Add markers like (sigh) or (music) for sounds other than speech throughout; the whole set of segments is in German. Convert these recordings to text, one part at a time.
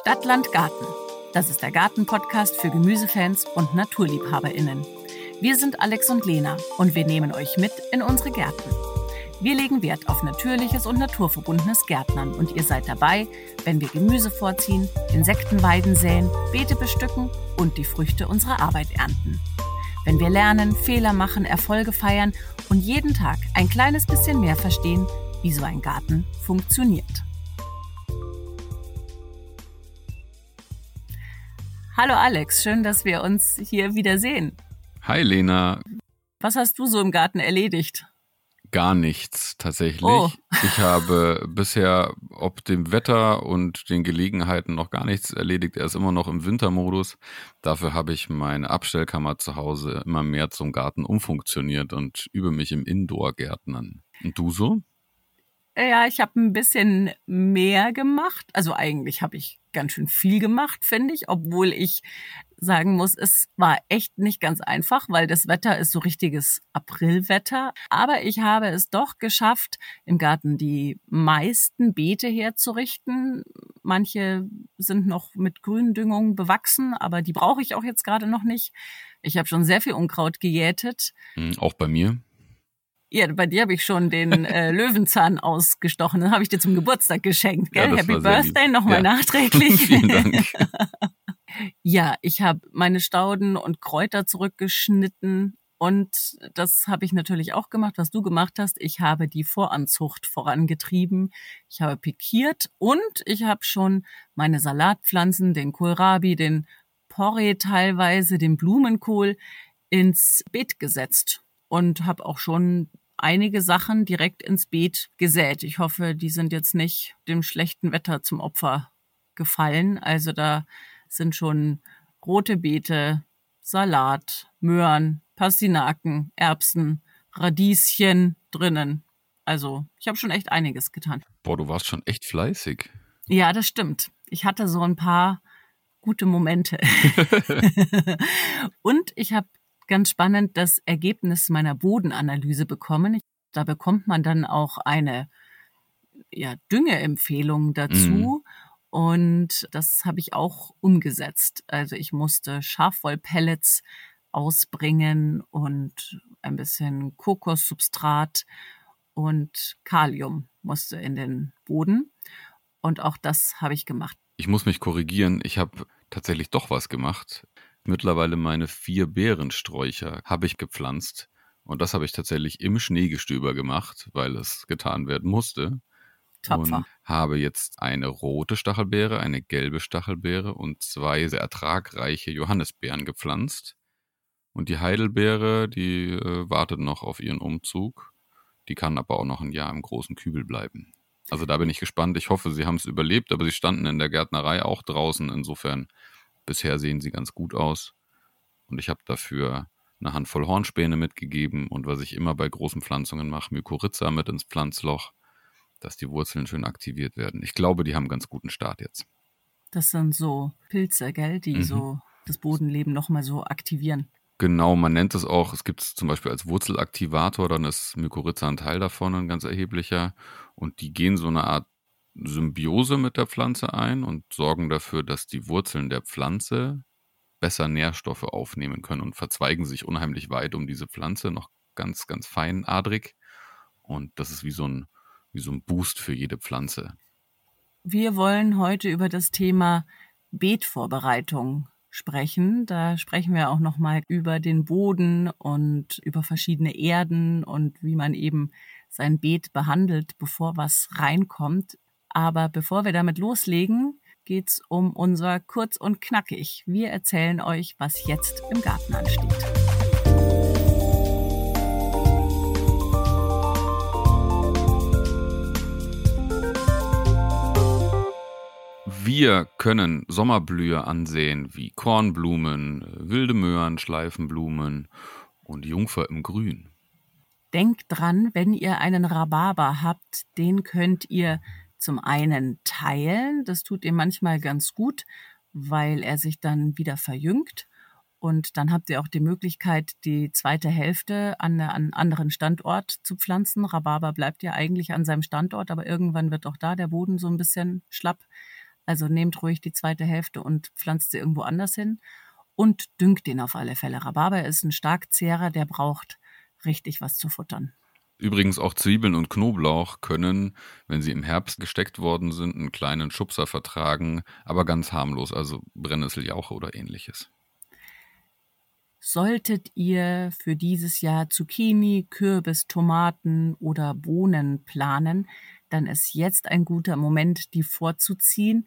Stadtland Garten. Das ist der Garten-Podcast für Gemüsefans und NaturliebhaberInnen. Wir sind Alex und Lena und wir nehmen euch mit in unsere Gärten. Wir legen Wert auf natürliches und naturverbundenes Gärtnern und ihr seid dabei, wenn wir Gemüse vorziehen, Insektenweiden säen, Beete bestücken und die Früchte unserer Arbeit ernten. Wenn wir lernen, Fehler machen, Erfolge feiern und jeden Tag ein kleines bisschen mehr verstehen, wie so ein Garten funktioniert. Hallo Alex, schön, dass wir uns hier wiedersehen. Hi Lena. Was hast du so im Garten erledigt? Gar nichts tatsächlich. Oh. Ich habe bisher ob dem Wetter und den Gelegenheiten noch gar nichts erledigt. Er ist immer noch im Wintermodus. Dafür habe ich meine Abstellkammer zu Hause immer mehr zum Garten umfunktioniert und übe mich im Indoor-Gärtnern. Und du so? Ja, ich habe ein bisschen mehr gemacht. Also eigentlich habe ich ganz schön viel gemacht, finde ich, obwohl ich sagen muss, es war echt nicht ganz einfach, weil das Wetter ist so richtiges Aprilwetter. Aber ich habe es doch geschafft, im Garten die meisten Beete herzurichten. Manche sind noch mit Gründüngung bewachsen, aber die brauche ich auch jetzt gerade noch nicht. Ich habe schon sehr viel Unkraut gejätet. Hm, auch bei mir. Ja, bei dir habe ich schon den äh, (laughs) Löwenzahn ausgestochen. Den habe ich dir zum Geburtstag geschenkt. Gell? Ja, Happy Birthday nochmal Ja. nachträglich. (laughs) Vielen Dank. (laughs) ja, ich habe meine Stauden und Kräuter zurückgeschnitten. Und das habe ich natürlich auch gemacht, was du gemacht hast. Ich habe die Voranzucht vorangetrieben. Ich habe pikiert und ich habe schon meine Salatpflanzen, den Kohlrabi, den Porree teilweise, den Blumenkohl ins Beet gesetzt und habe auch schon einige Sachen direkt ins Beet gesät. Ich hoffe, die sind jetzt nicht dem schlechten Wetter zum Opfer gefallen. Also da sind schon rote Beete, Salat, Möhren, Pastinaken, Erbsen, Radieschen drinnen. Also ich habe schon echt einiges getan. Boah, du warst schon echt fleißig. Ja, das stimmt. Ich hatte so ein paar gute Momente. (laughs) (laughs) Und ich habe ganz spannend das Ergebnis meiner Bodenanalyse bekommen. Da bekommt man dann auch eine ja, Düngeempfehlung dazu. Und das habe ich auch umgesetzt. Also ich musste Schafwollpellets ausbringen und ein bisschen Kokossubstrat und Kalium musste in den Boden. Und auch das habe ich gemacht. Ich muss mich korrigieren. Ich habe tatsächlich doch was gemacht. Mittlerweile meine vier Beerensträucher habe ich gepflanzt. Und das habe ich tatsächlich im Schneegestöber gemacht, weil es getan werden musste. Tapfer. Und habe jetzt eine rote Stachelbeere, eine gelbe Stachelbeere und zwei sehr ertragreiche Johannisbeeren gepflanzt. Und die Heidelbeere, die äh, wartet noch auf ihren Umzug. Die kann aber auch noch ein Jahr im großen Kübel bleiben. Also da bin ich gespannt. Ich hoffe, sie haben es überlebt, aber sie standen in der Gärtnerei auch draußen. Insofern, bisher sehen sie ganz gut aus. Und ich habe dafür eine Handvoll Hornspäne mitgegeben und was ich immer bei großen Pflanzungen mache, Mykorrhiza mit ins Pflanzloch, dass die Wurzeln schön aktiviert werden. Ich glaube, die haben einen ganz guten Start jetzt. Das sind so Pilze, gell, die Mhm. so das Bodenleben nochmal so aktivieren. Genau, man nennt es auch, es gibt es zum Beispiel als Wurzelaktivator, dann ist Mykorrhiza ein Teil davon, ein ganz erheblicher. Und die gehen so eine Art Symbiose mit der Pflanze ein und sorgen dafür, dass die Wurzeln der Pflanze besser Nährstoffe aufnehmen können und verzweigen sich unheimlich weit um diese Pflanze, noch ganz, ganz feinadrig. Und das ist wie so ein, wie so ein Boost für jede Pflanze. Wir wollen heute über das Thema Beetvorbereitung sprechen. Da sprechen wir auch nochmal über den Boden und über verschiedene Erden und wie man eben sein Beet behandelt, bevor was reinkommt. Aber bevor wir damit loslegen, geht's um unser Kurz und Knackig. Wir erzählen euch, was jetzt im Garten ansteht. Wir können Sommerblühe ansehen wie Kornblumen, wilde Möhren, Schleifenblumen und Jungfer im Grün. Denkt dran, wenn ihr einen Rhabarber habt, den könnt ihr zum einen teilen. Das tut ihr manchmal ganz gut, weil er sich dann wieder verjüngt. Und dann habt ihr auch die Möglichkeit, die zweite Hälfte an einen anderen Standort zu pflanzen. Rhabarber bleibt ja eigentlich an seinem Standort, aber irgendwann wird auch da der Boden so ein bisschen schlapp. Also nehmt ruhig die zweite Hälfte und pflanzt sie irgendwo anders hin und düngt den auf alle Fälle. Rhabarber ist ein Starkzehrer, der braucht richtig was zu futtern. Übrigens auch Zwiebeln und Knoblauch können, wenn sie im Herbst gesteckt worden sind, einen kleinen Schubser vertragen, aber ganz harmlos, also Brennnesseljauche oder ähnliches. Solltet ihr für dieses Jahr Zucchini, Kürbis, Tomaten oder Bohnen planen, dann ist jetzt ein guter Moment, die vorzuziehen.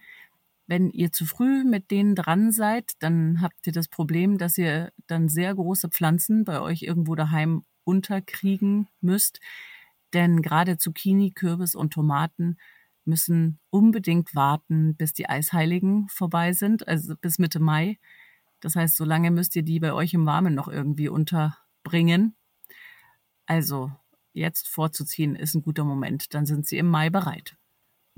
Wenn ihr zu früh mit denen dran seid, dann habt ihr das Problem, dass ihr dann sehr große Pflanzen bei euch irgendwo daheim unterkriegen müsst. Denn gerade Zucchini, Kürbis und Tomaten müssen unbedingt warten, bis die Eisheiligen vorbei sind, also bis Mitte Mai. Das heißt, so lange müsst ihr die bei euch im Warmen noch irgendwie unterbringen. Also jetzt vorzuziehen ist ein guter Moment, dann sind sie im Mai bereit.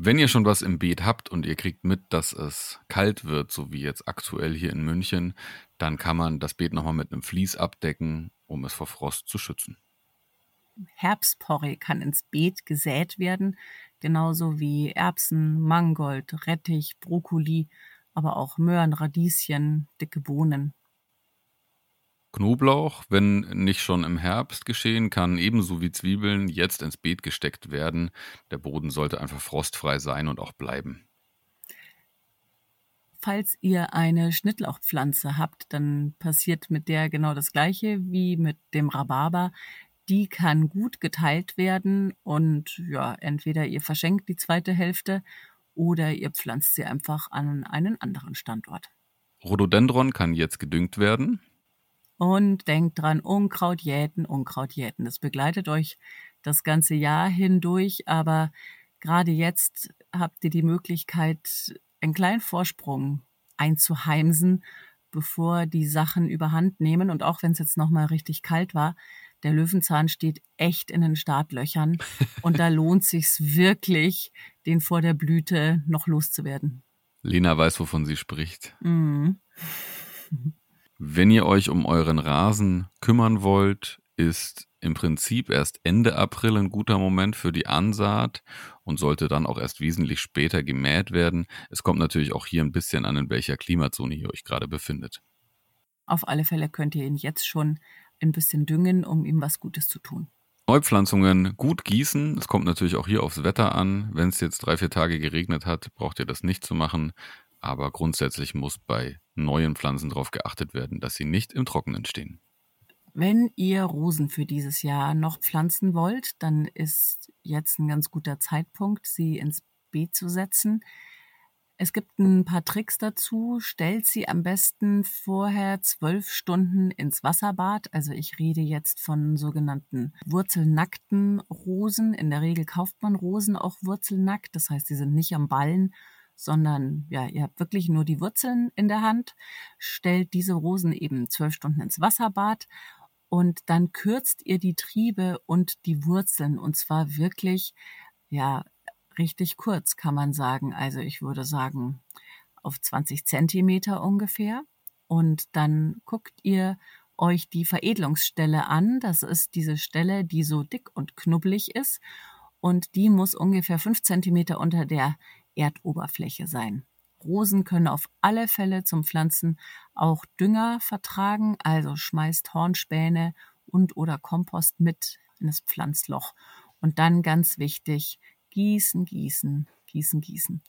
Wenn ihr schon was im Beet habt und ihr kriegt mit, dass es kalt wird, so wie jetzt aktuell hier in München, dann kann man das Beet nochmal mit einem Vlies abdecken, um es vor Frost zu schützen. Herbstporree kann ins Beet gesät werden, genauso wie Erbsen, Mangold, Rettich, Brokkoli, aber auch Möhren, Radieschen, dicke Bohnen. Knoblauch, wenn nicht schon im Herbst geschehen, kann ebenso wie Zwiebeln jetzt ins Beet gesteckt werden. Der Boden sollte einfach frostfrei sein und auch bleiben. Falls ihr eine Schnittlauchpflanze habt, dann passiert mit der genau das gleiche wie mit dem Rhabarber. Die kann gut geteilt werden und ja, entweder ihr verschenkt die zweite Hälfte oder ihr pflanzt sie einfach an einen anderen Standort. Rhododendron kann jetzt gedüngt werden. Und denkt dran, Unkraut jäten, Unkraut jäten. Das begleitet euch das ganze Jahr hindurch, aber gerade jetzt habt ihr die Möglichkeit, einen kleinen Vorsprung einzuheimsen, bevor die Sachen überhand nehmen. Und auch wenn es jetzt nochmal richtig kalt war, der Löwenzahn steht echt in den Startlöchern (laughs) und da lohnt sich's wirklich, den vor der Blüte noch loszuwerden. Lena weiß, wovon sie spricht. Mhm. (laughs) Wenn ihr euch um euren Rasen kümmern wollt, ist im Prinzip erst Ende April ein guter Moment für die Ansaat und sollte dann auch erst wesentlich später gemäht werden. Es kommt natürlich auch hier ein bisschen an, in welcher Klimazone ihr euch gerade befindet. Auf alle Fälle könnt ihr ihn jetzt schon ein bisschen düngen, um ihm was Gutes zu tun. Neupflanzungen gut gießen. Es kommt natürlich auch hier aufs Wetter an. Wenn es jetzt drei, vier Tage geregnet hat, braucht ihr das nicht zu machen. Aber grundsätzlich muss bei neuen Pflanzen darauf geachtet werden, dass sie nicht im Trockenen stehen. Wenn ihr Rosen für dieses Jahr noch pflanzen wollt, dann ist jetzt ein ganz guter Zeitpunkt, sie ins Beet zu setzen. Es gibt ein paar Tricks dazu. Stellt sie am besten vorher zwölf Stunden ins Wasserbad. Also ich rede jetzt von sogenannten wurzelnackten Rosen. In der Regel kauft man Rosen auch wurzelnackt. Das heißt, sie sind nicht am Ballen sondern ja, ihr habt wirklich nur die Wurzeln in der Hand, stellt diese Rosen eben zwölf Stunden ins Wasserbad und dann kürzt ihr die Triebe und die Wurzeln und zwar wirklich, ja, richtig kurz kann man sagen. Also ich würde sagen auf 20 Zentimeter ungefähr. Und dann guckt ihr euch die Veredelungsstelle an. Das ist diese Stelle, die so dick und knubbelig ist. Und die muss ungefähr fünf Zentimeter unter der Erdoberfläche sein. Rosen können auf alle Fälle zum Pflanzen auch Dünger vertragen, also schmeißt Hornspäne und oder Kompost mit in das Pflanzloch. Und dann ganz wichtig, gießen, gießen, gießen, gießen.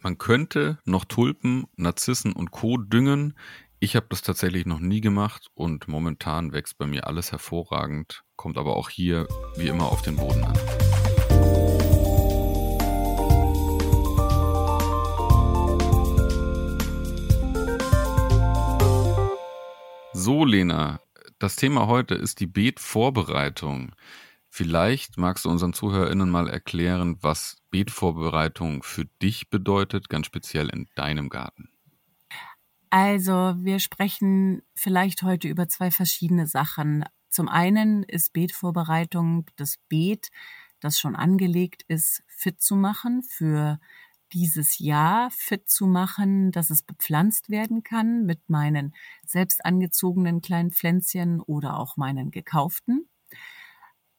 Man könnte noch Tulpen, Narzissen und Co. düngen. Ich habe das tatsächlich noch nie gemacht und momentan wächst bei mir alles hervorragend, kommt aber auch hier wie immer auf den Boden an. So, Lena, das Thema heute ist die Beetvorbereitung. Vielleicht magst du unseren ZuhörerInnen mal erklären, was Beetvorbereitung für dich bedeutet, ganz speziell in deinem Garten. Also, wir sprechen vielleicht heute über zwei verschiedene Sachen. Zum einen ist Beetvorbereitung das Beet, das schon angelegt ist, fit zu machen für dieses Jahr fit zu machen, dass es bepflanzt werden kann mit meinen selbst angezogenen kleinen Pflänzchen oder auch meinen gekauften.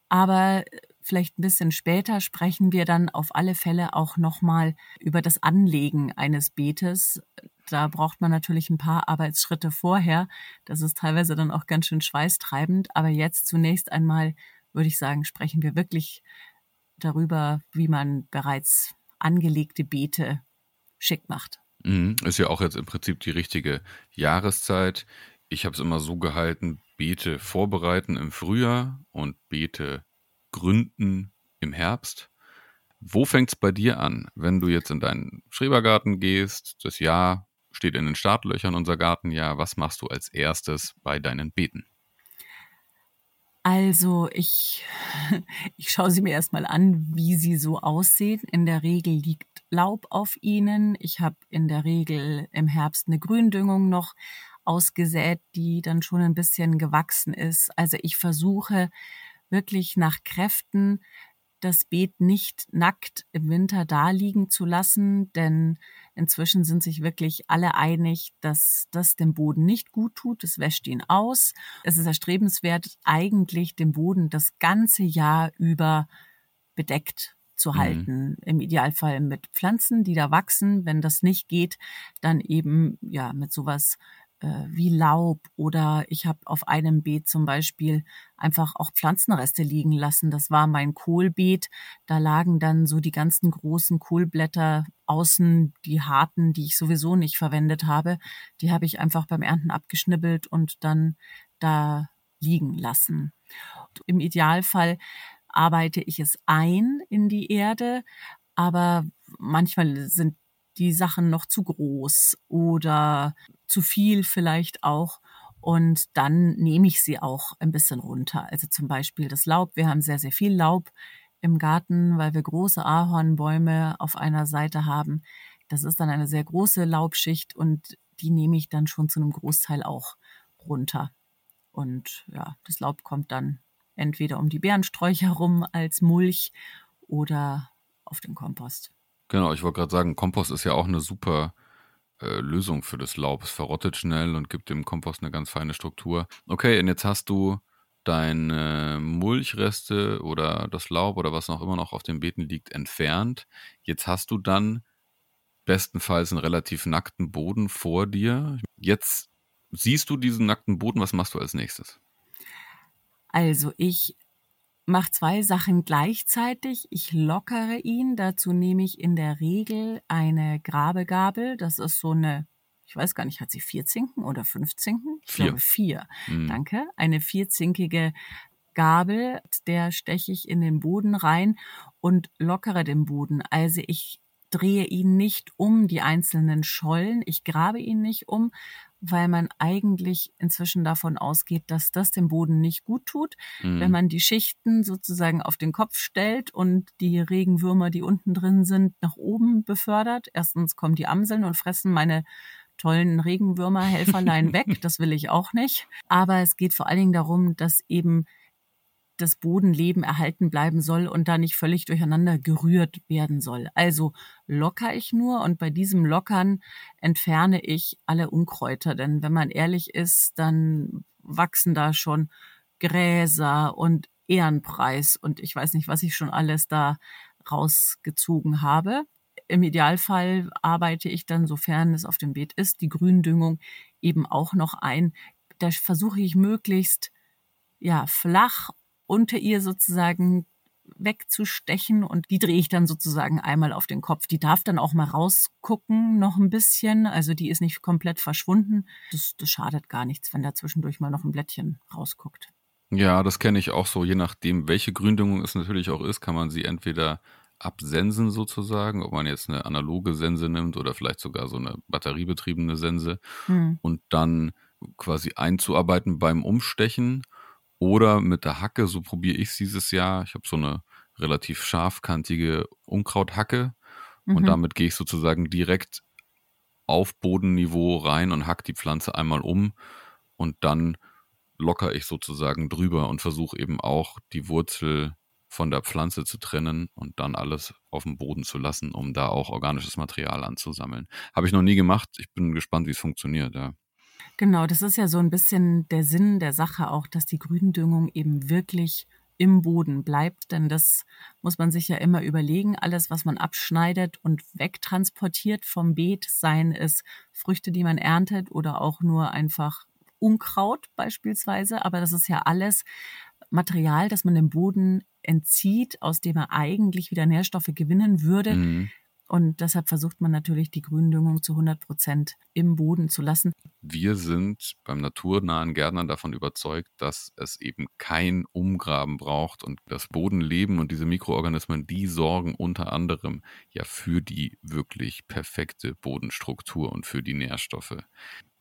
Aber vielleicht ein bisschen später sprechen wir dann auf alle Fälle auch nochmal über das Anlegen eines Beetes. Da braucht man natürlich ein paar Arbeitsschritte vorher. Das ist teilweise dann auch ganz schön schweißtreibend. Aber jetzt zunächst einmal würde ich sagen, sprechen wir wirklich darüber, wie man bereits angelegte Beete schick macht. Mhm. Ist ja auch jetzt im Prinzip die richtige Jahreszeit. Ich habe es immer so gehalten, Beete vorbereiten im Frühjahr und Beete gründen im Herbst. Wo fängt es bei dir an, wenn du jetzt in deinen Schrebergarten gehst? Das Jahr steht in den Startlöchern, unser Gartenjahr. Was machst du als erstes bei deinen Beeten? Also ich, (laughs) ich schaue sie mir erstmal an, wie sie so aussehen. In der Regel liegt Laub auf ihnen. Ich habe in der Regel im Herbst eine Gründüngung noch ausgesät, die dann schon ein bisschen gewachsen ist. Also ich versuche wirklich nach Kräften das Beet nicht nackt im Winter da liegen zu lassen, denn inzwischen sind sich wirklich alle einig, dass das dem Boden nicht gut tut. Es wäscht ihn aus. Es ist erstrebenswert, eigentlich den Boden das ganze Jahr über bedeckt zu mhm. halten. Mhm. Im Idealfall mit Pflanzen, die da wachsen. Wenn das nicht geht, dann eben ja mit sowas äh, wie Laub oder ich habe auf einem Beet zum Beispiel einfach auch Pflanzenreste liegen lassen. Das war mein Kohlbeet. Da lagen dann so die ganzen großen Kohlblätter außen, die harten, die ich sowieso nicht verwendet habe. Die habe ich einfach beim Ernten abgeschnibbelt und dann da liegen lassen. Im Idealfall arbeite ich es ein in die Erde, aber manchmal sind die Sachen noch zu groß oder zu viel vielleicht auch. Und dann nehme ich sie auch ein bisschen runter. Also zum Beispiel das Laub. Wir haben sehr, sehr viel Laub im Garten, weil wir große Ahornbäume auf einer Seite haben. Das ist dann eine sehr große Laubschicht und die nehme ich dann schon zu einem Großteil auch runter. Und ja, das Laub kommt dann entweder um die Bärensträucher rum als Mulch oder auf den Kompost. Genau, ich wollte gerade sagen, Kompost ist ja auch eine super äh, Lösung für das Laub. Es verrottet schnell und gibt dem Kompost eine ganz feine Struktur. Okay, und jetzt hast du deine Mulchreste oder das Laub oder was auch immer noch auf den Beeten liegt entfernt. Jetzt hast du dann bestenfalls einen relativ nackten Boden vor dir. Jetzt siehst du diesen nackten Boden. Was machst du als nächstes? Also ich mache zwei Sachen gleichzeitig. Ich lockere ihn. Dazu nehme ich in der Regel eine Grabegabel. Das ist so eine, ich weiß gar nicht, hat sie vier Zinken oder fünf Zinken? Ich vier. glaube vier. Mhm. Danke. Eine vierzinkige Gabel, der steche ich in den Boden rein und lockere den Boden. Also ich drehe ihn nicht um die einzelnen Schollen, ich grabe ihn nicht um, weil man eigentlich inzwischen davon ausgeht, dass das dem Boden nicht gut tut. Mhm. Wenn man die Schichten sozusagen auf den Kopf stellt und die Regenwürmer, die unten drin sind, nach oben befördert. Erstens kommen die Amseln und fressen meine tollen Regenwürmer, Helferlein (laughs) weg. Das will ich auch nicht. Aber es geht vor allen Dingen darum, dass eben das Bodenleben erhalten bleiben soll und da nicht völlig durcheinander gerührt werden soll. Also locker ich nur und bei diesem Lockern entferne ich alle Unkräuter. Denn wenn man ehrlich ist, dann wachsen da schon Gräser und Ehrenpreis und ich weiß nicht, was ich schon alles da rausgezogen habe. Im Idealfall arbeite ich dann, sofern es auf dem Beet ist, die Gründüngung eben auch noch ein. Da versuche ich möglichst ja, flach unter ihr sozusagen wegzustechen und die drehe ich dann sozusagen einmal auf den Kopf. Die darf dann auch mal rausgucken, noch ein bisschen. Also die ist nicht komplett verschwunden. Das, das schadet gar nichts, wenn da zwischendurch mal noch ein Blättchen rausguckt. Ja, das kenne ich auch so. Je nachdem, welche Gründüngung es natürlich auch ist, kann man sie entweder absensen sozusagen, ob man jetzt eine analoge Sense nimmt oder vielleicht sogar so eine batteriebetriebene Sense hm. und dann quasi einzuarbeiten beim Umstechen oder mit der Hacke, so probiere ich es dieses Jahr. Ich habe so eine relativ scharfkantige Unkrauthacke mhm. und damit gehe ich sozusagen direkt auf Bodenniveau rein und hack die Pflanze einmal um und dann locker ich sozusagen drüber und versuche eben auch die Wurzel von der Pflanze zu trennen und dann alles auf dem Boden zu lassen, um da auch organisches Material anzusammeln. Habe ich noch nie gemacht. Ich bin gespannt, wie es funktioniert. Ja. Genau, das ist ja so ein bisschen der Sinn der Sache auch, dass die Gründüngung eben wirklich im Boden bleibt, denn das muss man sich ja immer überlegen. Alles, was man abschneidet und wegtransportiert vom Beet, seien es Früchte, die man erntet oder auch nur einfach Unkraut beispielsweise, aber das ist ja alles Material, das man dem Boden entzieht, aus dem er eigentlich wieder Nährstoffe gewinnen würde. Mhm. Und deshalb versucht man natürlich, die Gründüngung zu 100 Prozent im Boden zu lassen. Wir sind beim naturnahen Gärtnern davon überzeugt, dass es eben kein Umgraben braucht und das Bodenleben und diese Mikroorganismen, die sorgen unter anderem ja für die wirklich perfekte Bodenstruktur und für die Nährstoffe.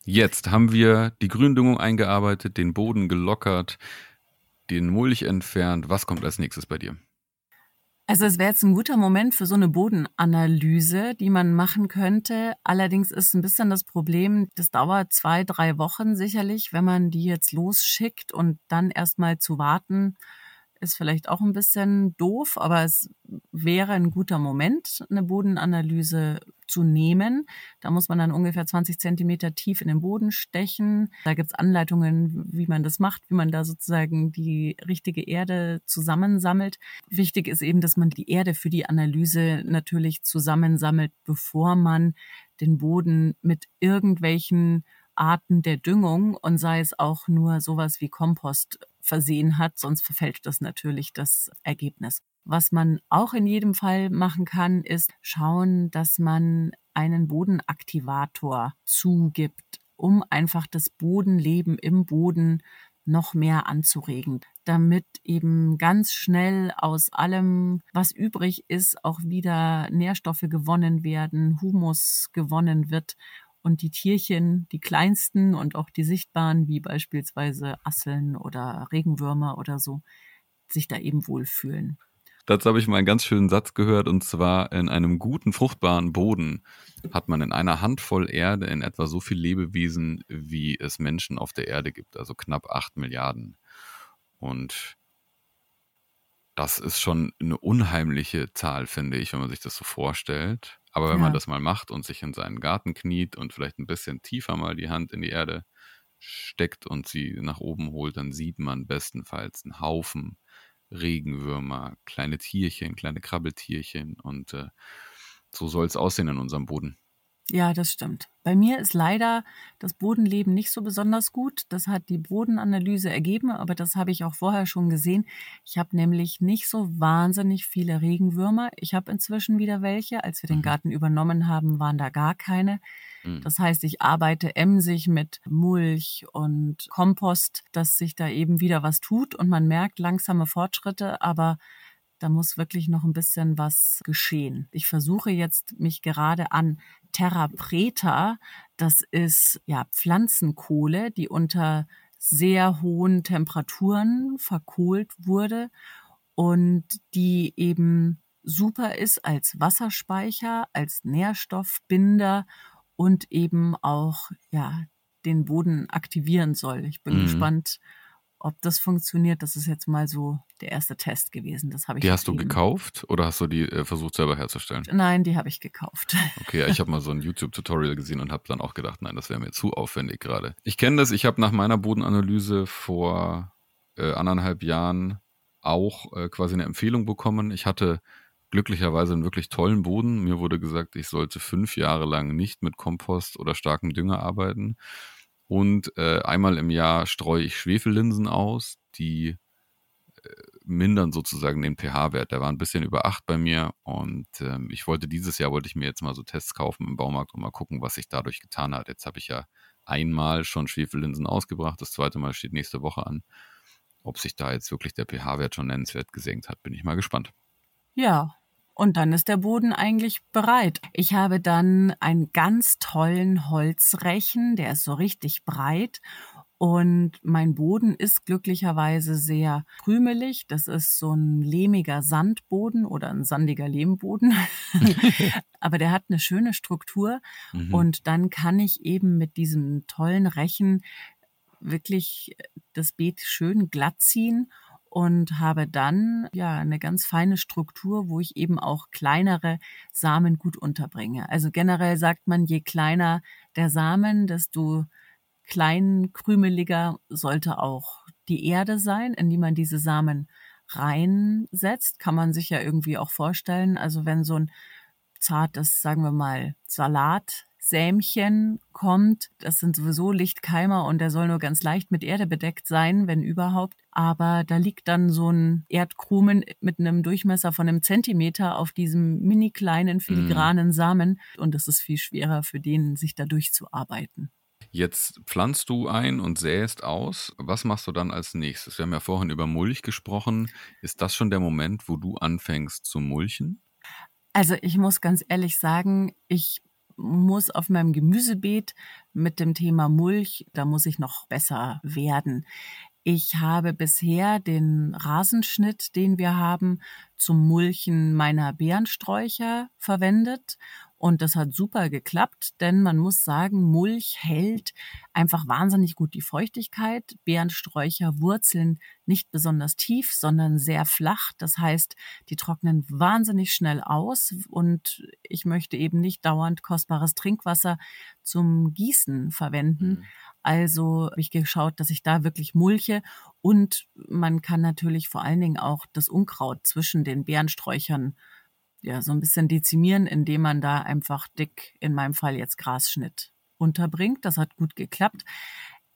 Jetzt haben wir die Gründüngung eingearbeitet, den Boden gelockert, den Mulch entfernt. Was kommt als nächstes bei dir? Also es wäre jetzt ein guter Moment für so eine Bodenanalyse, die man machen könnte. Allerdings ist ein bisschen das Problem, das dauert zwei, drei Wochen sicherlich, wenn man die jetzt losschickt und dann erstmal zu warten, ist vielleicht auch ein bisschen doof, aber es wäre ein guter Moment, eine Bodenanalyse zu nehmen. Da muss man dann ungefähr 20 Zentimeter tief in den Boden stechen. Da gibt's Anleitungen, wie man das macht, wie man da sozusagen die richtige Erde zusammensammelt. Wichtig ist eben, dass man die Erde für die Analyse natürlich zusammensammelt, bevor man den Boden mit irgendwelchen Arten der Düngung und sei es auch nur sowas wie Kompost versehen hat, sonst verfälscht das natürlich das Ergebnis. Was man auch in jedem Fall machen kann, ist schauen, dass man einen Bodenaktivator zugibt, um einfach das Bodenleben im Boden noch mehr anzuregen, damit eben ganz schnell aus allem, was übrig ist, auch wieder Nährstoffe gewonnen werden, Humus gewonnen wird und die Tierchen, die kleinsten und auch die sichtbaren, wie beispielsweise Asseln oder Regenwürmer oder so, sich da eben wohlfühlen. Dazu habe ich mal einen ganz schönen Satz gehört, und zwar in einem guten, fruchtbaren Boden hat man in einer Handvoll Erde in etwa so viel Lebewesen, wie es Menschen auf der Erde gibt, also knapp acht Milliarden. Und das ist schon eine unheimliche Zahl, finde ich, wenn man sich das so vorstellt. Aber wenn ja. man das mal macht und sich in seinen Garten kniet und vielleicht ein bisschen tiefer mal die Hand in die Erde steckt und sie nach oben holt, dann sieht man bestenfalls einen Haufen Regenwürmer, kleine Tierchen, kleine Krabbeltierchen und äh, so soll es aussehen in unserem Boden. Ja, das stimmt. Bei mir ist leider das Bodenleben nicht so besonders gut. Das hat die Bodenanalyse ergeben, aber das habe ich auch vorher schon gesehen. Ich habe nämlich nicht so wahnsinnig viele Regenwürmer. Ich habe inzwischen wieder welche. Als wir den mhm. Garten übernommen haben, waren da gar keine. Mhm. Das heißt, ich arbeite emsig mit Mulch und Kompost, dass sich da eben wieder was tut und man merkt langsame Fortschritte, aber da muss wirklich noch ein bisschen was geschehen. Ich versuche jetzt mich gerade an Terra Preta. Das ist ja Pflanzenkohle, die unter sehr hohen Temperaturen verkohlt wurde und die eben super ist als Wasserspeicher, als Nährstoffbinder und eben auch ja den Boden aktivieren soll. Ich bin mhm. gespannt, ob das funktioniert, das ist jetzt mal so der erste Test gewesen. Das habe ich. Die hast du gekauft oder hast du die äh, versucht selber herzustellen? Nein, die habe ich gekauft. (laughs) Okay, ich habe mal so ein YouTube-Tutorial gesehen und habe dann auch gedacht, nein, das wäre mir zu aufwendig gerade. Ich kenne das. Ich habe nach meiner Bodenanalyse vor äh, anderthalb Jahren auch äh, quasi eine Empfehlung bekommen. Ich hatte glücklicherweise einen wirklich tollen Boden. Mir wurde gesagt, ich sollte fünf Jahre lang nicht mit Kompost oder starkem Dünger arbeiten. Und äh, einmal im Jahr streue ich Schwefellinsen aus, die äh, mindern sozusagen den pH-Wert. Der war ein bisschen über 8 bei mir und ähm, ich wollte dieses Jahr, wollte ich mir jetzt mal so Tests kaufen im Baumarkt und mal gucken, was sich dadurch getan hat. Jetzt habe ich ja einmal schon Schwefellinsen ausgebracht, das zweite Mal steht nächste Woche an. Ob sich da jetzt wirklich der pH-Wert schon nennenswert gesenkt hat, bin ich mal gespannt. Ja, und dann ist der Boden eigentlich bereit. Ich habe dann einen ganz tollen Holzrechen, der ist so richtig breit und mein Boden ist glücklicherweise sehr krümelig. Das ist so ein lehmiger Sandboden oder ein sandiger Lehmboden. (laughs) Aber der hat eine schöne Struktur. Mhm. Und dann kann ich eben mit diesem tollen Rechen wirklich das Beet schön glatt ziehen und habe dann ja eine ganz feine Struktur, wo ich eben auch kleinere Samen gut unterbringe. Also generell sagt man, je kleiner der Samen, desto kleinkrümeliger sollte auch die Erde sein, in die man diese Samen reinsetzt, kann man sich ja irgendwie auch vorstellen. Also wenn so ein zartes, sagen wir mal, Salatsämchen kommt, das sind sowieso Lichtkeimer und der soll nur ganz leicht mit Erde bedeckt sein, wenn überhaupt. Aber da liegt dann so ein Erdkrumen mit einem Durchmesser von einem Zentimeter auf diesem mini kleinen filigranen Samen und es ist viel schwerer für den, sich da durchzuarbeiten. Jetzt pflanzt du ein und säst aus. Was machst du dann als nächstes? Wir haben ja vorhin über Mulch gesprochen. Ist das schon der Moment, wo du anfängst zu mulchen? Also ich muss ganz ehrlich sagen, ich muss auf meinem Gemüsebeet mit dem Thema Mulch, da muss ich noch besser werden. Ich habe bisher den Rasenschnitt, den wir haben, zum Mulchen meiner Beerensträucher verwendet und das hat super geklappt, denn man muss sagen, Mulch hält einfach wahnsinnig gut die Feuchtigkeit. Beerensträucher wurzeln nicht besonders tief, sondern sehr flach. Das heißt, die trocknen wahnsinnig schnell aus und ich möchte eben nicht dauernd kostbares Trinkwasser zum Gießen verwenden. Mhm. Also habe ich geschaut, dass ich da wirklich mulche und man kann natürlich vor allen Dingen auch das Unkraut zwischen den Beerensträuchern ja, so ein bisschen dezimieren, indem man da einfach dick, in meinem Fall jetzt Grasschnitt unterbringt. Das hat gut geklappt.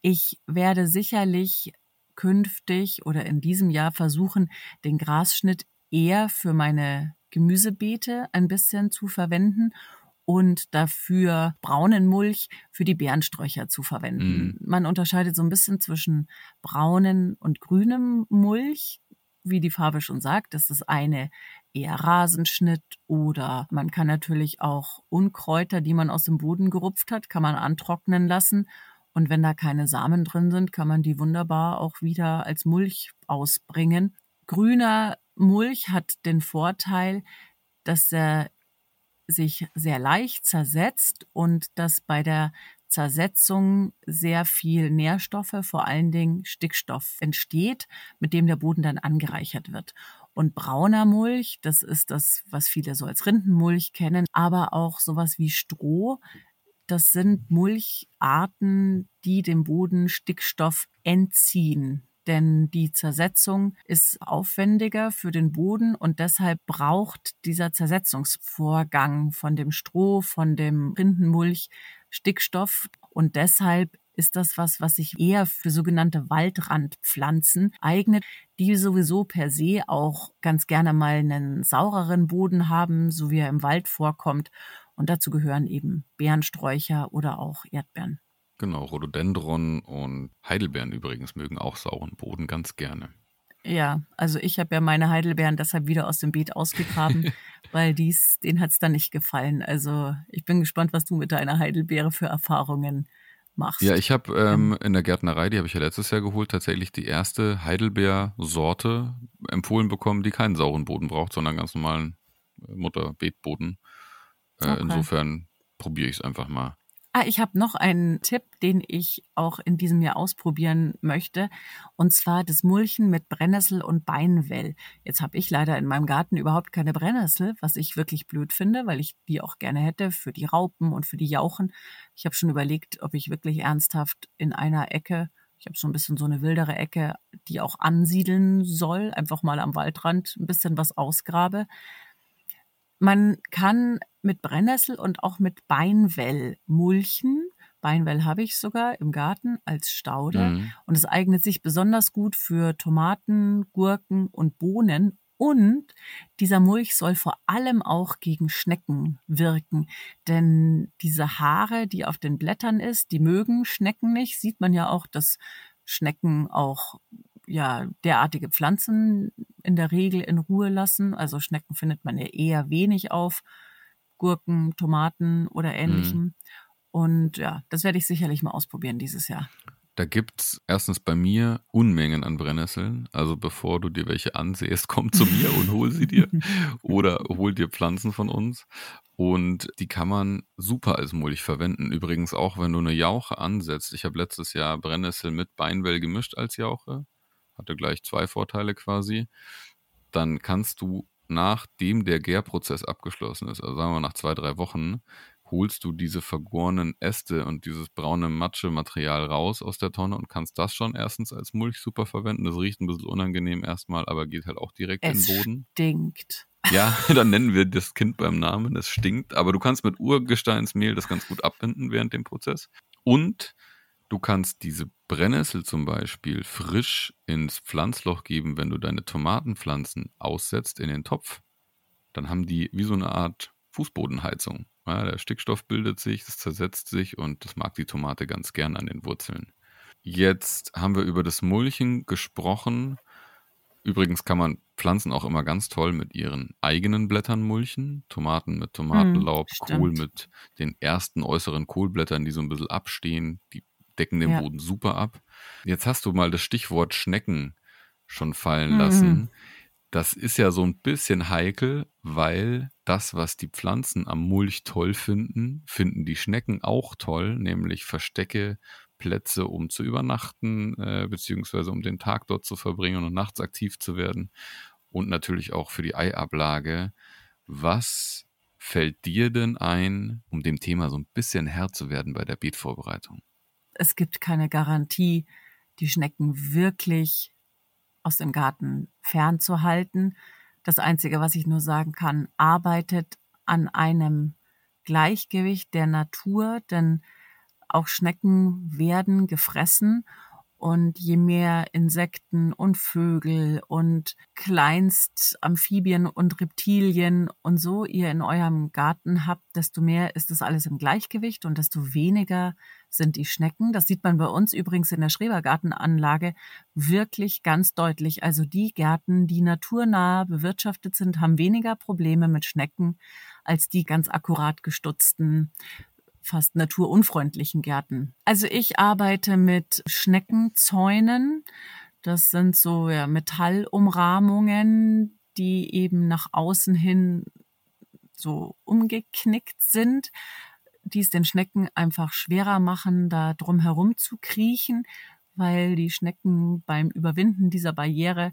Ich werde sicherlich künftig oder in diesem Jahr versuchen, den Grasschnitt eher für meine Gemüsebeete ein bisschen zu verwenden und dafür braunen Mulch für die Beerensträucher zu verwenden. Mm. Man unterscheidet so ein bisschen zwischen braunen und grünem Mulch wie die Farbe schon sagt, das ist eine eher Rasenschnitt oder man kann natürlich auch Unkräuter, die man aus dem Boden gerupft hat, kann man antrocknen lassen. Und wenn da keine Samen drin sind, kann man die wunderbar auch wieder als Mulch ausbringen. Grüner Mulch hat den Vorteil, dass er sich sehr leicht zersetzt und dass bei der Zersetzung sehr viel Nährstoffe, vor allen Dingen Stickstoff entsteht, mit dem der Boden dann angereichert wird. Und brauner Mulch, das ist das, was viele so als Rindenmulch kennen, aber auch sowas wie Stroh. Das sind Mulcharten, die dem Boden Stickstoff entziehen denn die Zersetzung ist aufwendiger für den Boden und deshalb braucht dieser Zersetzungsvorgang von dem Stroh, von dem Rindenmulch Stickstoff und deshalb ist das was, was sich eher für sogenannte Waldrandpflanzen eignet, die sowieso per se auch ganz gerne mal einen saureren Boden haben, so wie er im Wald vorkommt. Und dazu gehören eben Beerensträucher oder auch Erdbeeren. Genau, Rhododendron und Heidelbeeren übrigens mögen auch sauren Boden ganz gerne. Ja, also ich habe ja meine Heidelbeeren deshalb wieder aus dem Beet ausgegraben, (laughs) weil dies, denen hat's dann nicht gefallen. Also ich bin gespannt, was du mit deiner Heidelbeere für Erfahrungen machst. Ja, ich habe ähm, in der Gärtnerei, die habe ich ja letztes Jahr geholt, tatsächlich die erste Heidelbeersorte empfohlen bekommen, die keinen sauren Boden braucht, sondern ganz normalen äh, Mutterbeetboden. Äh, okay. Insofern probiere ich es einfach mal. Ah, ich habe noch einen Tipp, den ich auch in diesem Jahr ausprobieren möchte, und zwar das Mulchen mit Brennnessel und Beinwell. Jetzt habe ich leider in meinem Garten überhaupt keine Brennnessel, was ich wirklich blöd finde, weil ich die auch gerne hätte für die Raupen und für die Jauchen. Ich habe schon überlegt, ob ich wirklich ernsthaft in einer Ecke, ich habe so ein bisschen so eine wildere Ecke, die auch ansiedeln soll, einfach mal am Waldrand ein bisschen was ausgrabe. Man kann mit Brennnessel und auch mit Beinwell mulchen. Beinwell habe ich sogar im Garten als Staude. Mhm. Und es eignet sich besonders gut für Tomaten, Gurken und Bohnen. Und dieser Mulch soll vor allem auch gegen Schnecken wirken. Denn diese Haare, die auf den Blättern ist, die mögen Schnecken nicht. Sieht man ja auch, dass Schnecken auch ja derartige Pflanzen in der Regel in Ruhe lassen. Also Schnecken findet man ja eher wenig auf Gurken, Tomaten oder ähnlichem. Mhm. Und ja, das werde ich sicherlich mal ausprobieren dieses Jahr. Da gibt es erstens bei mir Unmengen an Brennnesseln. Also bevor du dir welche ansehst, (laughs) komm zu mir und hol sie dir. (laughs) Oder hol dir Pflanzen von uns. Und die kann man super als Mulch verwenden. Übrigens auch, wenn du eine Jauche ansetzt. Ich habe letztes Jahr Brennnessel mit Beinwell gemischt als Jauche hatte gleich zwei Vorteile quasi, dann kannst du nachdem der Gärprozess abgeschlossen ist, also sagen wir nach zwei, drei Wochen, holst du diese vergorenen Äste und dieses braune Matsche-Material raus aus der Tonne und kannst das schon erstens als Mulch super verwenden. Das riecht ein bisschen unangenehm erstmal, aber geht halt auch direkt es in den Boden. Stinkt. Ja, (laughs) dann nennen wir das Kind beim Namen. Es stinkt, aber du kannst mit Urgesteinsmehl das ganz gut abbinden während dem Prozess. Und du kannst diese Brennnessel zum Beispiel frisch ins Pflanzloch geben, wenn du deine Tomatenpflanzen aussetzt in den Topf. Dann haben die wie so eine Art Fußbodenheizung. Ja, der Stickstoff bildet sich, es zersetzt sich und das mag die Tomate ganz gern an den Wurzeln. Jetzt haben wir über das Mulchen gesprochen. Übrigens kann man Pflanzen auch immer ganz toll mit ihren eigenen Blättern mulchen. Tomaten mit Tomatenlaub, hm, Kohl mit den ersten äußeren Kohlblättern, die so ein bisschen abstehen. Die decken den Ja. Boden super ab. Jetzt hast du mal das Stichwort Schnecken schon fallen Mhm. lassen. Das ist ja so ein bisschen heikel, weil das, was die Pflanzen am Mulch toll finden, finden die Schnecken auch toll, nämlich Verstecke, Plätze, um zu übernachten, äh, beziehungsweise um den Tag dort zu verbringen und nachts aktiv zu werden. Und natürlich auch für die Eiablage. Was fällt dir denn ein, um dem Thema so ein bisschen Herr zu werden bei der Beetvorbereitung? Es gibt keine Garantie, die Schnecken wirklich aus dem Garten fernzuhalten. Das Einzige, was ich nur sagen kann, arbeitet an einem Gleichgewicht der Natur, denn auch Schnecken werden gefressen und je mehr Insekten und Vögel und Kleinstamphibien und Reptilien und so ihr in eurem Garten habt, desto mehr ist das alles im Gleichgewicht und desto weniger sind die Schnecken. Das sieht man bei uns übrigens in der Schrebergartenanlage wirklich ganz deutlich. Also die Gärten, die naturnah bewirtschaftet sind, haben weniger Probleme mit Schnecken als die ganz akkurat gestutzten fast naturunfreundlichen Gärten. Also ich arbeite mit Schneckenzäunen. Das sind so ja, Metallumrahmungen, die eben nach außen hin so umgeknickt sind, die es den Schnecken einfach schwerer machen, da drum herum zu kriechen, weil die Schnecken beim Überwinden dieser Barriere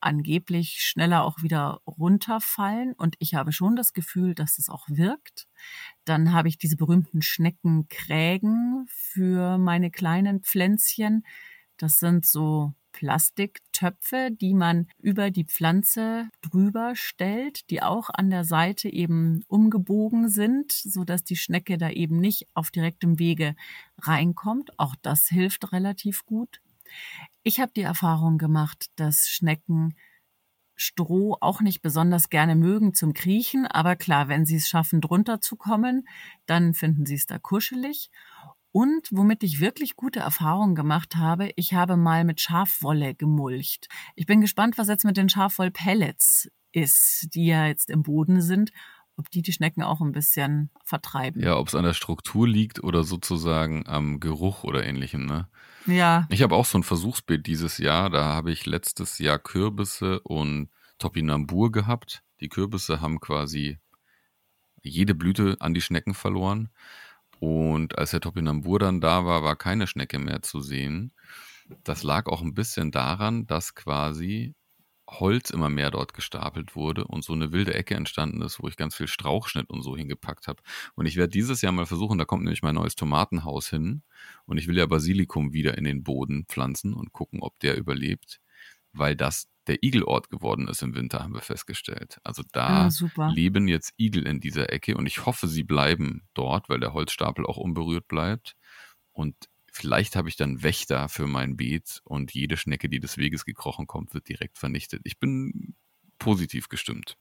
angeblich schneller auch wieder runterfallen. Und ich habe schon das Gefühl, dass es auch wirkt. Dann habe ich diese berühmten Schneckenkrägen für meine kleinen Pflänzchen. Das sind so Plastiktöpfe, die man über die Pflanze drüber stellt, die auch an der Seite eben umgebogen sind, so dass die Schnecke da eben nicht auf direktem Wege reinkommt. Auch das hilft relativ gut. Ich habe die Erfahrung gemacht, dass Schnecken Stroh auch nicht besonders gerne mögen zum Kriechen, aber klar, wenn sie es schaffen, drunter zu kommen, dann finden sie es da kuschelig. Und womit ich wirklich gute Erfahrungen gemacht habe, ich habe mal mit Schafwolle gemulcht. Ich bin gespannt, was jetzt mit den Schafwollpellets ist, die ja jetzt im Boden sind, ob die die Schnecken auch ein bisschen vertreiben. Ja, ob es an der Struktur liegt oder sozusagen am Geruch oder ähnlichem, ne? Ja, Ich habe auch so ein Versuchsbild dieses Jahr. Da habe ich letztes Jahr Kürbisse und Topinambur gehabt. Die Kürbisse haben quasi jede Blüte an die Schnecken verloren. Und als der Topinambur dann da war, war keine Schnecke mehr zu sehen. Das lag auch ein bisschen daran, dass quasi Holz immer mehr dort gestapelt wurde und so eine wilde Ecke entstanden ist, wo ich ganz viel Strauchschnitt und so hingepackt habe. Und ich werde dieses Jahr mal versuchen, da kommt nämlich mein neues Tomatenhaus hin und ich will ja Basilikum wieder in den Boden pflanzen und gucken, ob der überlebt, weil das der Igelort geworden ist im Winter, haben wir festgestellt. Also da ah, leben jetzt Igel in dieser Ecke und ich hoffe, sie bleiben dort, weil der Holzstapel auch unberührt bleibt. Und vielleicht habe ich dann Wächter für mein Beet und jede Schnecke, die des Weges gekrochen kommt, wird direkt vernichtet. Ich bin positiv gestimmt.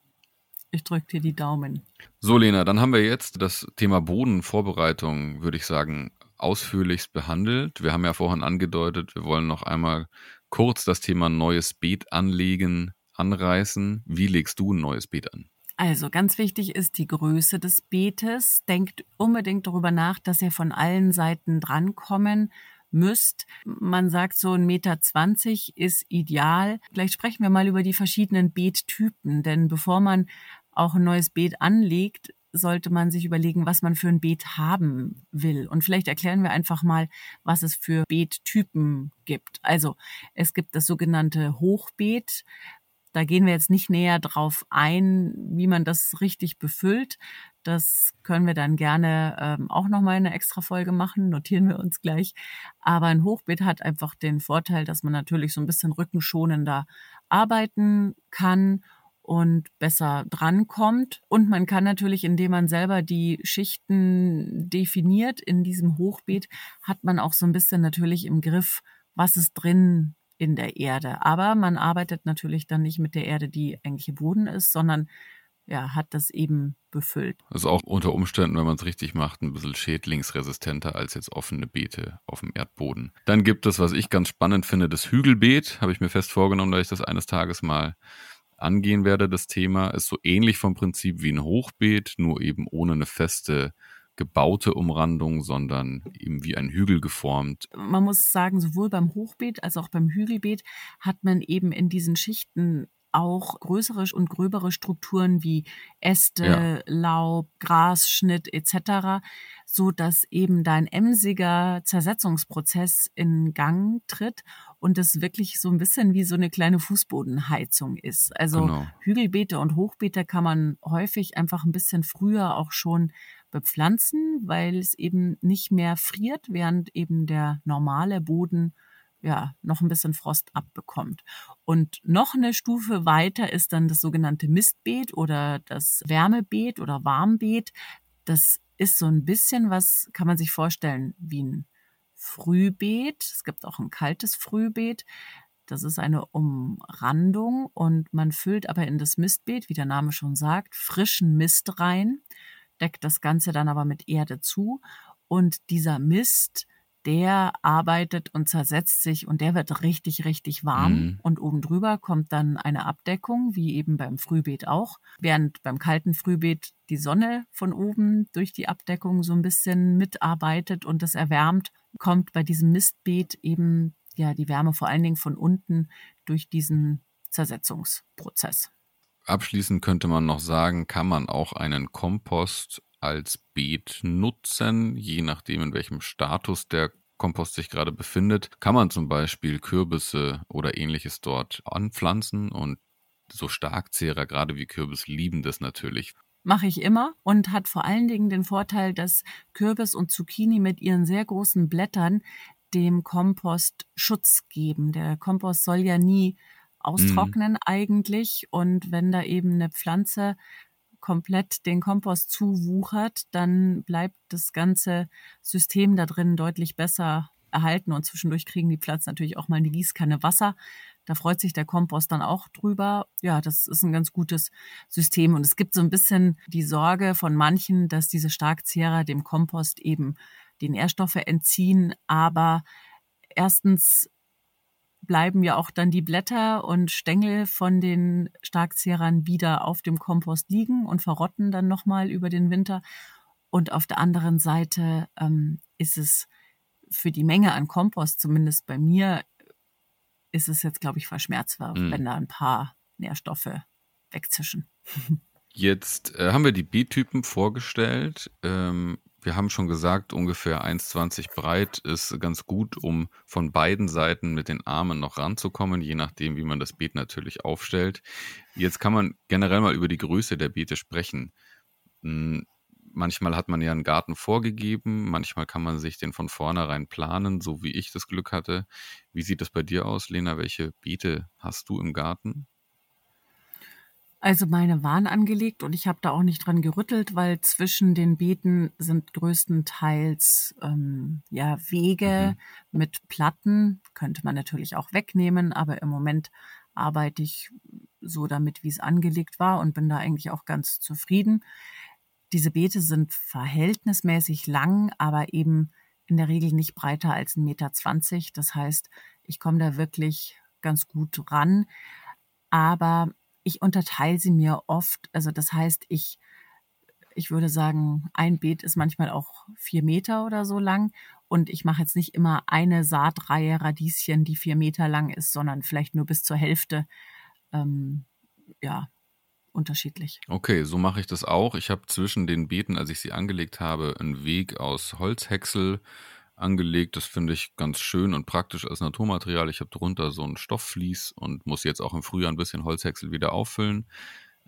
Ich drücke dir die Daumen. So, Lena, dann haben wir jetzt das Thema Bodenvorbereitung, würde ich sagen, ausführlichst behandelt. Wir haben ja vorhin angedeutet, wir wollen noch einmal kurz das Thema neues Beet anlegen, anreißen. Wie legst du ein neues Beet an? Also ganz wichtig ist die Größe des Beetes. Denkt unbedingt darüber nach, dass ihr von allen Seiten drankommen müsst. Man sagt so ein Meter zwanzig ist ideal. Vielleicht sprechen wir mal über die verschiedenen Beettypen, denn bevor man auch ein neues Beet anlegt, sollte man sich überlegen, was man für ein Beet haben will. Und vielleicht erklären wir einfach mal, was es für Beettypen gibt. Also es gibt das sogenannte Hochbeet. Da gehen wir jetzt nicht näher drauf ein, wie man das richtig befüllt. Das können wir dann gerne ähm, auch nochmal eine extra Folge machen, notieren wir uns gleich. Aber ein Hochbeet hat einfach den Vorteil, dass man natürlich so ein bisschen rückenschonender arbeiten kann und besser drankommt. Und man kann natürlich, indem man selber die Schichten definiert in diesem Hochbeet, hat man auch so ein bisschen natürlich im Griff, was ist drin in der Erde. Aber man arbeitet natürlich dann nicht mit der Erde, die eigentlich Boden ist, sondern ja, hat das eben befüllt. Also auch unter Umständen, wenn man es richtig macht, ein bisschen schädlingsresistenter als jetzt offene Beete auf dem Erdboden. Dann gibt es, was ich ganz spannend finde, das Hügelbeet. Habe ich mir fest vorgenommen, dass ich das eines Tages mal angehen werde, das Thema, ist so ähnlich vom Prinzip wie ein Hochbeet, nur eben ohne eine feste gebaute Umrandung, sondern eben wie ein Hügel geformt. Man muss sagen, sowohl beim Hochbeet als auch beim Hügelbeet hat man eben in diesen Schichten auch größere und gröbere Strukturen wie Äste, ja. Laub, Grasschnitt etc., so dass eben dein emsiger Zersetzungsprozess in Gang tritt und es wirklich so ein bisschen wie so eine kleine Fußbodenheizung ist. Also genau. Hügelbeete und Hochbeete kann man häufig einfach ein bisschen früher auch schon bepflanzen, weil es eben nicht mehr friert, während eben der normale Boden ja, noch ein bisschen Frost abbekommt. Und noch eine Stufe weiter ist dann das sogenannte Mistbeet oder das Wärmebeet oder Warmbeet. Das ist so ein bisschen was, kann man sich vorstellen, wie ein Frühbeet. Es gibt auch ein kaltes Frühbeet. Das ist eine Umrandung und man füllt aber in das Mistbeet, wie der Name schon sagt, frischen Mist rein, deckt das Ganze dann aber mit Erde zu und dieser Mist der arbeitet und zersetzt sich und der wird richtig, richtig warm. Mhm. Und oben drüber kommt dann eine Abdeckung, wie eben beim Frühbeet auch. Während beim kalten Frühbeet die Sonne von oben durch die Abdeckung so ein bisschen mitarbeitet und das erwärmt, kommt bei diesem Mistbeet eben ja die Wärme vor allen Dingen von unten durch diesen Zersetzungsprozess. Abschließend könnte man noch sagen, kann man auch einen Kompost als Beet nutzen, je nachdem, in welchem Status der Kompost sich gerade befindet, kann man zum Beispiel Kürbisse oder ähnliches dort anpflanzen und so Starkzehrer, gerade wie Kürbis, lieben das natürlich. Mache ich immer und hat vor allen Dingen den Vorteil, dass Kürbis und Zucchini mit ihren sehr großen Blättern dem Kompost Schutz geben. Der Kompost soll ja nie. Austrocknen mhm. eigentlich und wenn da eben eine Pflanze komplett den Kompost zuwuchert, dann bleibt das ganze System da drin deutlich besser erhalten und zwischendurch kriegen die Pflanzen natürlich auch mal in die Gießkanne Wasser. Da freut sich der Kompost dann auch drüber. Ja, das ist ein ganz gutes System. Und es gibt so ein bisschen die Sorge von manchen, dass diese Starkzehrer dem Kompost eben die Nährstoffe entziehen. Aber erstens bleiben ja auch dann die Blätter und Stängel von den Starkzehrern wieder auf dem Kompost liegen und verrotten dann nochmal über den Winter. Und auf der anderen Seite ähm, ist es für die Menge an Kompost, zumindest bei mir, ist es jetzt, glaube ich, verschmerzbar, mhm. wenn da ein paar Nährstoffe wegzischen. (laughs) Jetzt äh, haben wir die B-Typen vorgestellt. Ähm, wir haben schon gesagt, ungefähr 1,20 breit ist ganz gut, um von beiden Seiten mit den Armen noch ranzukommen, je nachdem, wie man das Beet natürlich aufstellt. Jetzt kann man generell mal über die Größe der Beete sprechen. Hm, manchmal hat man ja einen Garten vorgegeben, manchmal kann man sich den von vornherein planen, so wie ich das Glück hatte. Wie sieht das bei dir aus, Lena? Welche Beete hast du im Garten? Also meine waren angelegt und ich habe da auch nicht dran gerüttelt, weil zwischen den Beeten sind größtenteils ähm, ja Wege mhm. mit Platten. Könnte man natürlich auch wegnehmen, aber im Moment arbeite ich so damit, wie es angelegt war und bin da eigentlich auch ganz zufrieden. Diese Beete sind verhältnismäßig lang, aber eben in der Regel nicht breiter als 1,20 Meter. Das heißt, ich komme da wirklich ganz gut ran. Aber ich unterteile sie mir oft. Also das heißt, ich, ich würde sagen, ein Beet ist manchmal auch vier Meter oder so lang. Und ich mache jetzt nicht immer eine Saatreihe Radieschen, die vier Meter lang ist, sondern vielleicht nur bis zur Hälfte. Ähm, ja, unterschiedlich. Okay, so mache ich das auch. Ich habe zwischen den Beeten, als ich sie angelegt habe, einen Weg aus Holzhäcksel angelegt. Das finde ich ganz schön und praktisch als Naturmaterial. Ich habe drunter so ein Stoffvlies und muss jetzt auch im Frühjahr ein bisschen Holzhäcksel wieder auffüllen.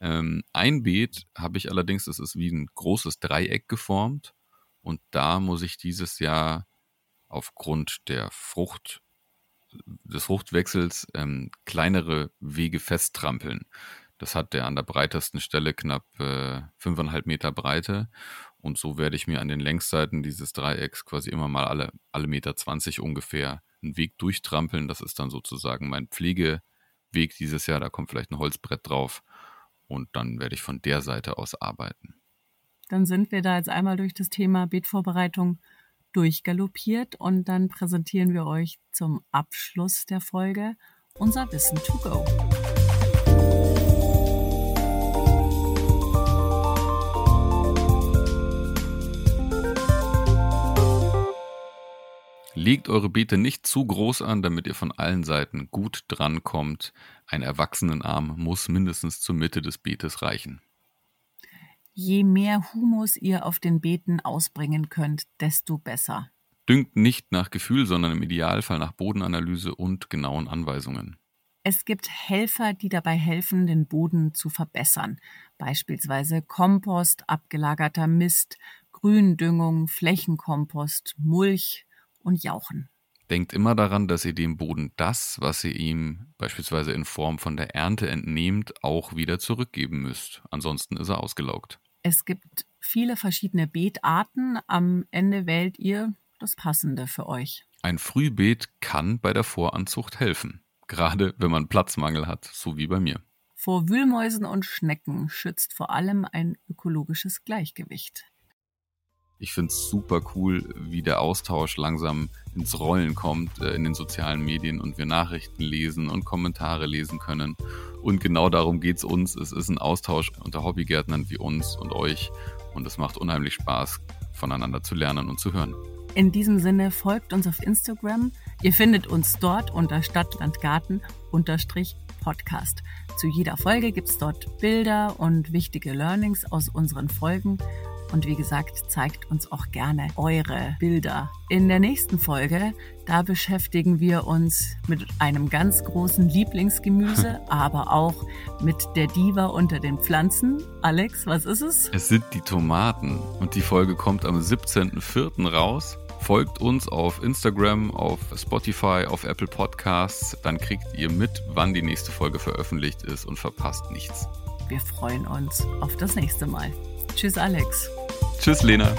Ähm, ein Beet habe ich allerdings, das ist wie ein großes Dreieck geformt. Und da muss ich dieses Jahr aufgrund der Frucht, des Fruchtwechsels ähm, kleinere Wege festtrampeln. Das hat der an der breitesten Stelle knapp äh, 5,5 Meter Breite. Und so werde ich mir an den Längsseiten dieses Dreiecks quasi immer mal alle, alle Meter 20 ungefähr einen Weg durchtrampeln. Das ist dann sozusagen mein Pflegeweg dieses Jahr. Da kommt vielleicht ein Holzbrett drauf. Und dann werde ich von der Seite aus arbeiten. Dann sind wir da jetzt einmal durch das Thema Beetvorbereitung durchgaloppiert und dann präsentieren wir euch zum Abschluss der Folge unser Wissen to go. Legt eure Beete nicht zu groß an, damit ihr von allen Seiten gut drankommt. Ein Erwachsenenarm muss mindestens zur Mitte des Beetes reichen. Je mehr Humus ihr auf den Beeten ausbringen könnt, desto besser. Düngt nicht nach Gefühl, sondern im Idealfall nach Bodenanalyse und genauen Anweisungen. Es gibt Helfer, die dabei helfen, den Boden zu verbessern. Beispielsweise Kompost, abgelagerter Mist, Gründüngung, Flächenkompost, Mulch, und jauchen. Denkt immer daran, dass ihr dem Boden das, was ihr ihm beispielsweise in Form von der Ernte entnehmt, auch wieder zurückgeben müsst. Ansonsten ist er ausgelaugt. Es gibt viele verschiedene Beetarten. Am Ende wählt ihr das Passende für euch. Ein Frühbeet kann bei der Voranzucht helfen. Gerade wenn man Platzmangel hat, so wie bei mir. Vor Wühlmäusen und Schnecken schützt vor allem ein ökologisches Gleichgewicht. Ich finde es super cool, wie der Austausch langsam ins Rollen kommt äh, in den sozialen Medien und wir Nachrichten lesen und Kommentare lesen können. Und genau darum geht es uns. Es ist ein Austausch unter Hobbygärtnern wie uns und euch. Und es macht unheimlich Spaß, voneinander zu lernen und zu hören. In diesem Sinne folgt uns auf Instagram. Ihr findet uns dort unter Stadtlandgarten unterstrich Podcast. Zu jeder Folge gibt es dort Bilder und wichtige Learnings aus unseren Folgen. Und wie gesagt, zeigt uns auch gerne eure Bilder. In der nächsten Folge, da beschäftigen wir uns mit einem ganz großen Lieblingsgemüse, (laughs) aber auch mit der Diva unter den Pflanzen. Alex, was ist es? Es sind die Tomaten. Und die Folge kommt am 17.04. raus. Folgt uns auf Instagram, auf Spotify, auf Apple Podcasts. Dann kriegt ihr mit, wann die nächste Folge veröffentlicht ist und verpasst nichts. Wir freuen uns auf das nächste Mal. Tschüss, Alex. Tschüss, Lena.